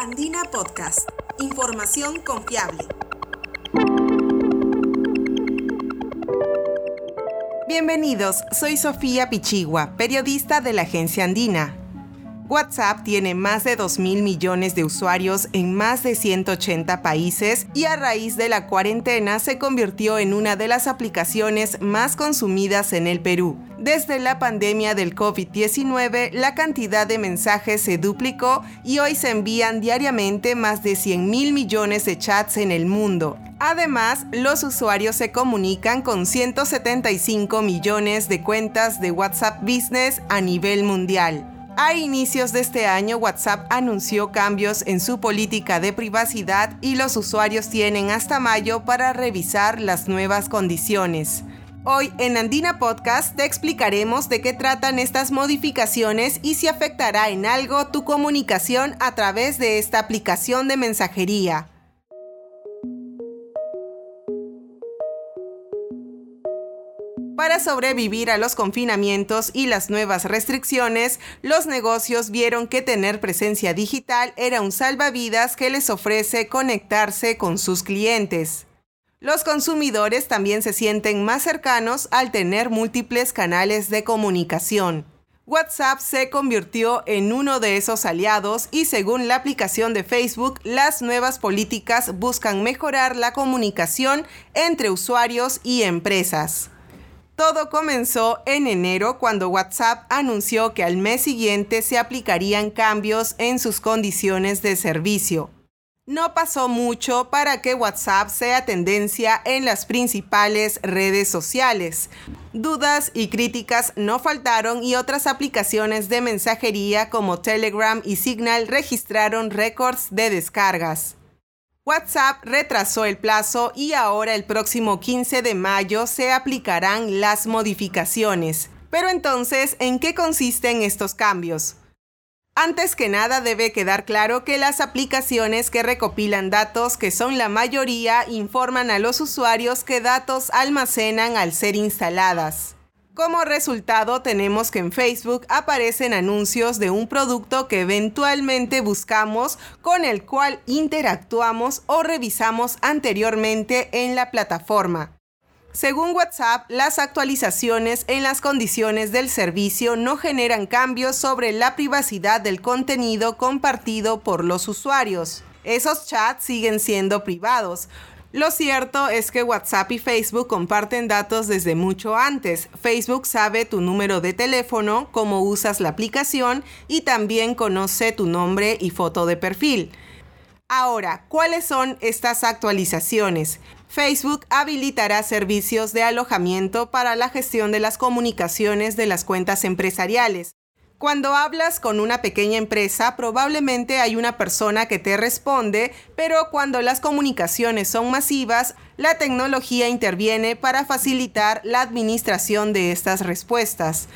Andina Podcast. Información confiable. Bienvenidos, soy Sofía Pichigua, periodista de la agencia Andina. WhatsApp tiene más de 2 mil millones de usuarios en más de 180 países y a raíz de la cuarentena se convirtió en una de las aplicaciones más consumidas en el Perú. Desde la pandemia del COVID-19, la cantidad de mensajes se duplicó y hoy se envían diariamente más de 100 mil millones de chats en el mundo. Además, los usuarios se comunican con 175 millones de cuentas de WhatsApp Business a nivel mundial. A inicios de este año, WhatsApp anunció cambios en su política de privacidad y los usuarios tienen hasta mayo para revisar las nuevas condiciones. Hoy en Andina Podcast te explicaremos de qué tratan estas modificaciones y si afectará en algo tu comunicación a través de esta aplicación de mensajería. Sobrevivir a los confinamientos y las nuevas restricciones, los negocios vieron que tener presencia digital era un salvavidas que les ofrece conectarse con sus clientes. Los consumidores también se sienten más cercanos al tener múltiples canales de comunicación. WhatsApp se convirtió en uno de esos aliados y según la aplicación de Facebook, las nuevas políticas buscan mejorar la comunicación entre usuarios y empresas. Todo comenzó en enero cuando WhatsApp anunció que al mes siguiente se aplicarían cambios en sus condiciones de servicio. No pasó mucho para que WhatsApp sea tendencia en las principales redes sociales. Dudas y críticas no faltaron y otras aplicaciones de mensajería como Telegram y Signal registraron récords de descargas. WhatsApp retrasó el plazo y ahora el próximo 15 de mayo se aplicarán las modificaciones. Pero entonces, ¿en qué consisten estos cambios? Antes que nada debe quedar claro que las aplicaciones que recopilan datos, que son la mayoría, informan a los usuarios qué datos almacenan al ser instaladas. Como resultado tenemos que en Facebook aparecen anuncios de un producto que eventualmente buscamos, con el cual interactuamos o revisamos anteriormente en la plataforma. Según WhatsApp, las actualizaciones en las condiciones del servicio no generan cambios sobre la privacidad del contenido compartido por los usuarios. Esos chats siguen siendo privados, lo cierto es que WhatsApp y Facebook comparten datos desde mucho antes. Facebook sabe tu número de teléfono, cómo usas la aplicación y también conoce tu nombre y foto de perfil. Ahora, ¿cuáles son estas actualizaciones? Facebook habilitará servicios de alojamiento para la gestión de las comunicaciones de las cuentas empresariales. Cuando hablas con una pequeña empresa, probablemente hay una persona que te responde, pero cuando las comunicaciones son masivas, la tecnología interviene para facilitar la administración de estas respuestas.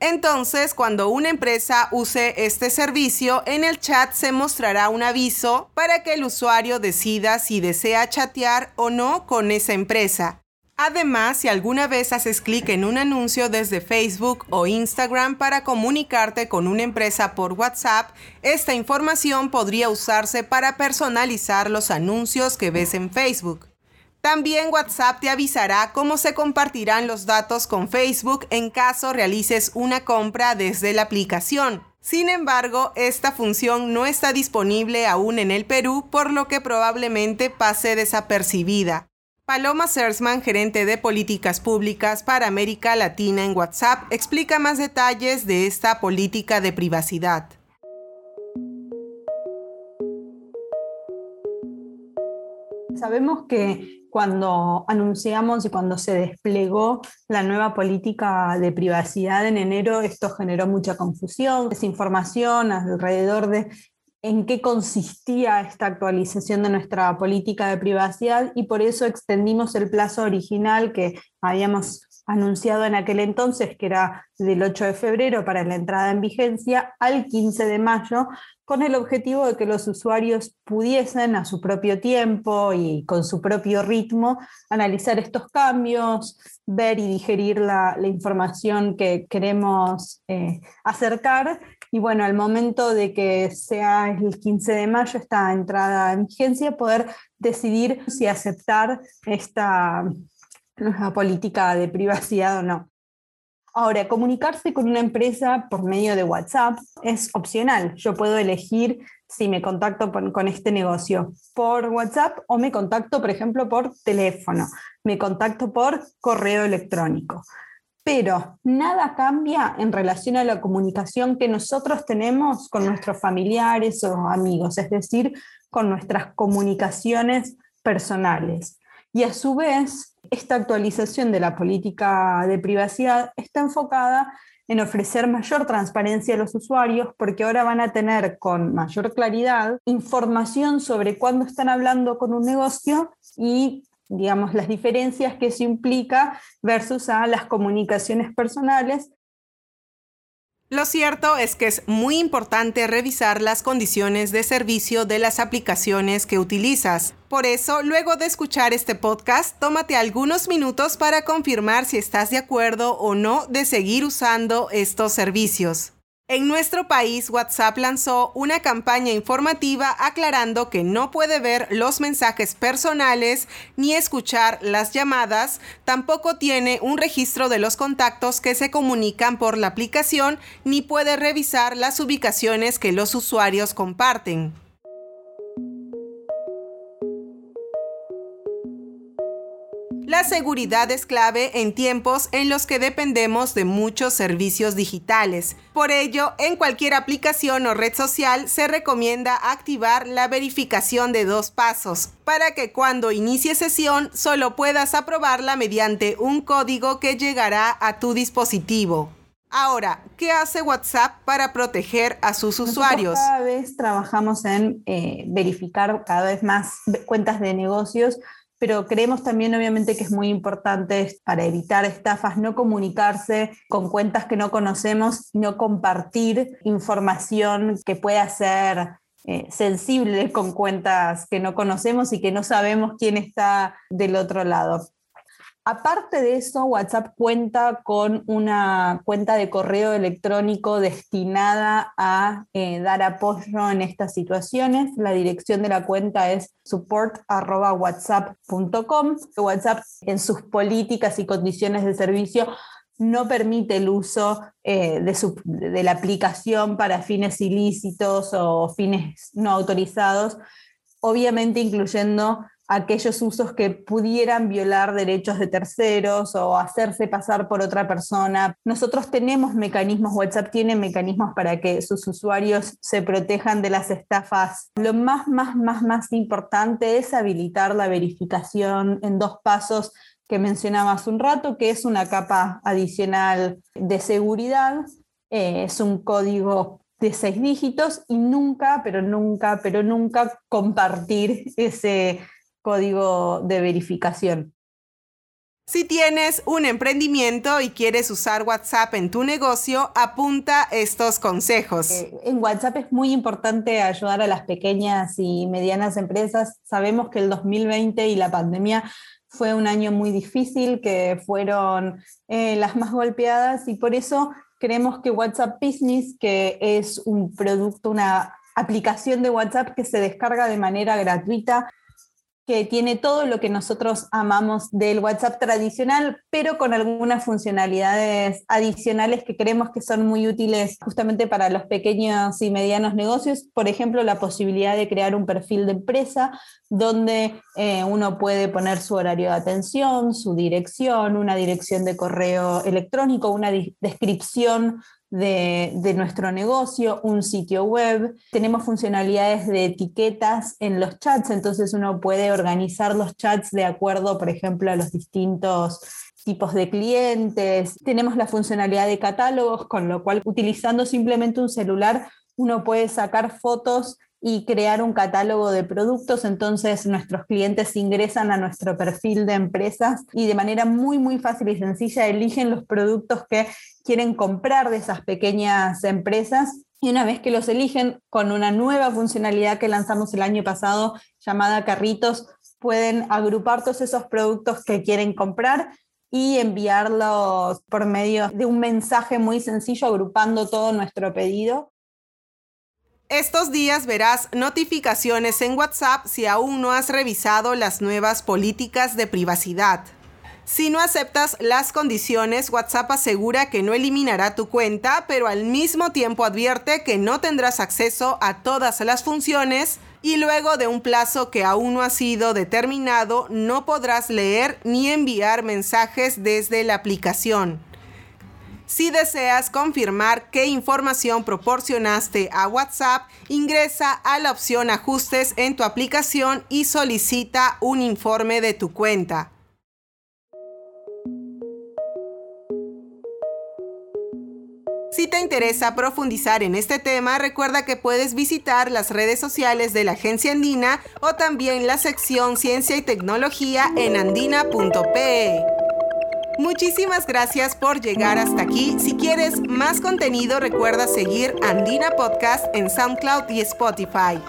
Entonces, cuando una empresa use este servicio, en el chat se mostrará un aviso para que el usuario decida si desea chatear o no con esa empresa. Además, si alguna vez haces clic en un anuncio desde Facebook o Instagram para comunicarte con una empresa por WhatsApp, esta información podría usarse para personalizar los anuncios que ves en Facebook. También WhatsApp te avisará cómo se compartirán los datos con Facebook en caso realices una compra desde la aplicación. Sin embargo, esta función no está disponible aún en el Perú, por lo que probablemente pase desapercibida. Paloma Sersman, gerente de políticas públicas para América Latina en WhatsApp, explica más detalles de esta política de privacidad. Sabemos que cuando anunciamos y cuando se desplegó la nueva política de privacidad en enero, esto generó mucha confusión, desinformación alrededor de en qué consistía esta actualización de nuestra política de privacidad y por eso extendimos el plazo original que habíamos anunciado en aquel entonces, que era del 8 de febrero para la entrada en vigencia, al 15 de mayo, con el objetivo de que los usuarios pudiesen a su propio tiempo y con su propio ritmo analizar estos cambios, ver y digerir la, información que queremos eh, acercar y bueno, al momento de que sea el 15 de mayo esta entrada en vigencia, poder decidir si aceptar esta política de privacidad o no. Ahora, comunicarse con una empresa por medio de WhatsApp es opcional. Yo puedo elegir si me contacto con este negocio por WhatsApp o me contacto, por ejemplo, por teléfono, me contacto por correo electrónico. Pero nada cambia en relación a la comunicación que nosotros tenemos con nuestros familiares o amigos, es decir, con nuestras comunicaciones personales. Y a su vez, esta actualización de la política de privacidad está enfocada en ofrecer mayor transparencia a los usuarios porque ahora van a tener con mayor claridad información sobre cuándo están hablando con un negocio y digamos las diferencias que eso implica versus a las comunicaciones personales lo cierto es que es muy importante revisar las condiciones de servicio de las aplicaciones que utilizas. Por eso, luego de escuchar este podcast, tómate algunos minutos para confirmar si estás de acuerdo o no de seguir usando estos servicios. En nuestro país, WhatsApp lanzó una campaña informativa aclarando que no puede ver los mensajes personales ni escuchar las llamadas, tampoco tiene un registro de los contactos que se comunican por la aplicación, ni puede revisar las ubicaciones que los usuarios comparten. La seguridad es clave en tiempos en los que dependemos de muchos servicios digitales. Por ello, en cualquier aplicación o red social se recomienda activar la verificación de dos pasos para que cuando inicie sesión solo puedas aprobarla mediante un código que llegará a tu dispositivo. Ahora, ¿qué hace WhatsApp para proteger a sus usuarios? Cada vez trabajamos en eh, verificar cada vez más cuentas de negocios pero creemos también obviamente que es muy importante para evitar estafas no comunicarse con cuentas que no conocemos, no compartir información que pueda ser eh, sensible con cuentas que no conocemos y que no sabemos quién está del otro lado. Aparte de eso, WhatsApp cuenta con una cuenta de correo electrónico destinada a eh, dar apoyo en estas situaciones. La dirección de la cuenta es support.whatsapp.com. WhatsApp en sus políticas y condiciones de servicio no permite el uso eh, de, de la aplicación para fines ilícitos o fines no autorizados, obviamente incluyendo aquellos usos que pudieran violar derechos de terceros o hacerse pasar por otra persona. Nosotros tenemos mecanismos, WhatsApp tiene mecanismos para que sus usuarios se protejan de las estafas. Lo más, más, más, más importante es habilitar la verificación en dos pasos que mencionaba hace un rato, que es una capa adicional de seguridad. Eh, es un código de seis dígitos y nunca, pero nunca, pero nunca compartir ese código de verificación. Si tienes un emprendimiento y quieres usar WhatsApp en tu negocio, apunta estos consejos. Eh, en WhatsApp es muy importante ayudar a las pequeñas y medianas empresas. Sabemos que el 2020 y la pandemia fue un año muy difícil, que fueron eh, las más golpeadas y por eso creemos que WhatsApp Business, que es un producto, una aplicación de WhatsApp que se descarga de manera gratuita, que tiene todo lo que nosotros amamos del WhatsApp tradicional, pero con algunas funcionalidades adicionales que creemos que son muy útiles justamente para los pequeños y medianos negocios. Por ejemplo, la posibilidad de crear un perfil de empresa donde eh, uno puede poner su horario de atención, su dirección, una dirección de correo electrónico, una descripción de, nuestro negocio, un sitio web. Tenemos funcionalidades de etiquetas en los chats, entonces uno puede organizar los chats de acuerdo, por ejemplo, a los distintos tipos de clientes. Tenemos la funcionalidad de catálogos, con lo cual utilizando simplemente un celular uno puede sacar fotos y crear un catálogo de productos. Entonces nuestros clientes ingresan a nuestro perfil de empresas y de manera muy, muy fácil y sencilla eligen los productos que quieren comprar de esas pequeñas empresas. Y una vez que los eligen, con una nueva funcionalidad que lanzamos el año pasado llamada carritos, pueden agrupar todos esos productos que quieren comprar y enviarlos por medio de un mensaje muy sencillo agrupando todo nuestro pedido Estos días verás notificaciones en WhatsApp si aún no has revisado las nuevas políticas de privacidad. Si no aceptas las condiciones, WhatsApp asegura que no eliminará tu cuenta, pero al mismo tiempo advierte que no tendrás acceso a todas las funciones y luego de un plazo que aún no ha sido determinado, no podrás leer ni enviar mensajes desde la aplicación. Si deseas confirmar qué información proporcionaste a WhatsApp, ingresa a la opción Ajustes en tu aplicación y solicita un informe de tu cuenta. Si te interesa profundizar en este tema, recuerda que puedes visitar las redes sociales de la Agencia Andina o también la sección Ciencia y Tecnología en andina.pe. Muchísimas gracias por llegar hasta aquí. Si quieres más contenido, recuerda seguir Andina Podcast en SoundCloud y Spotify.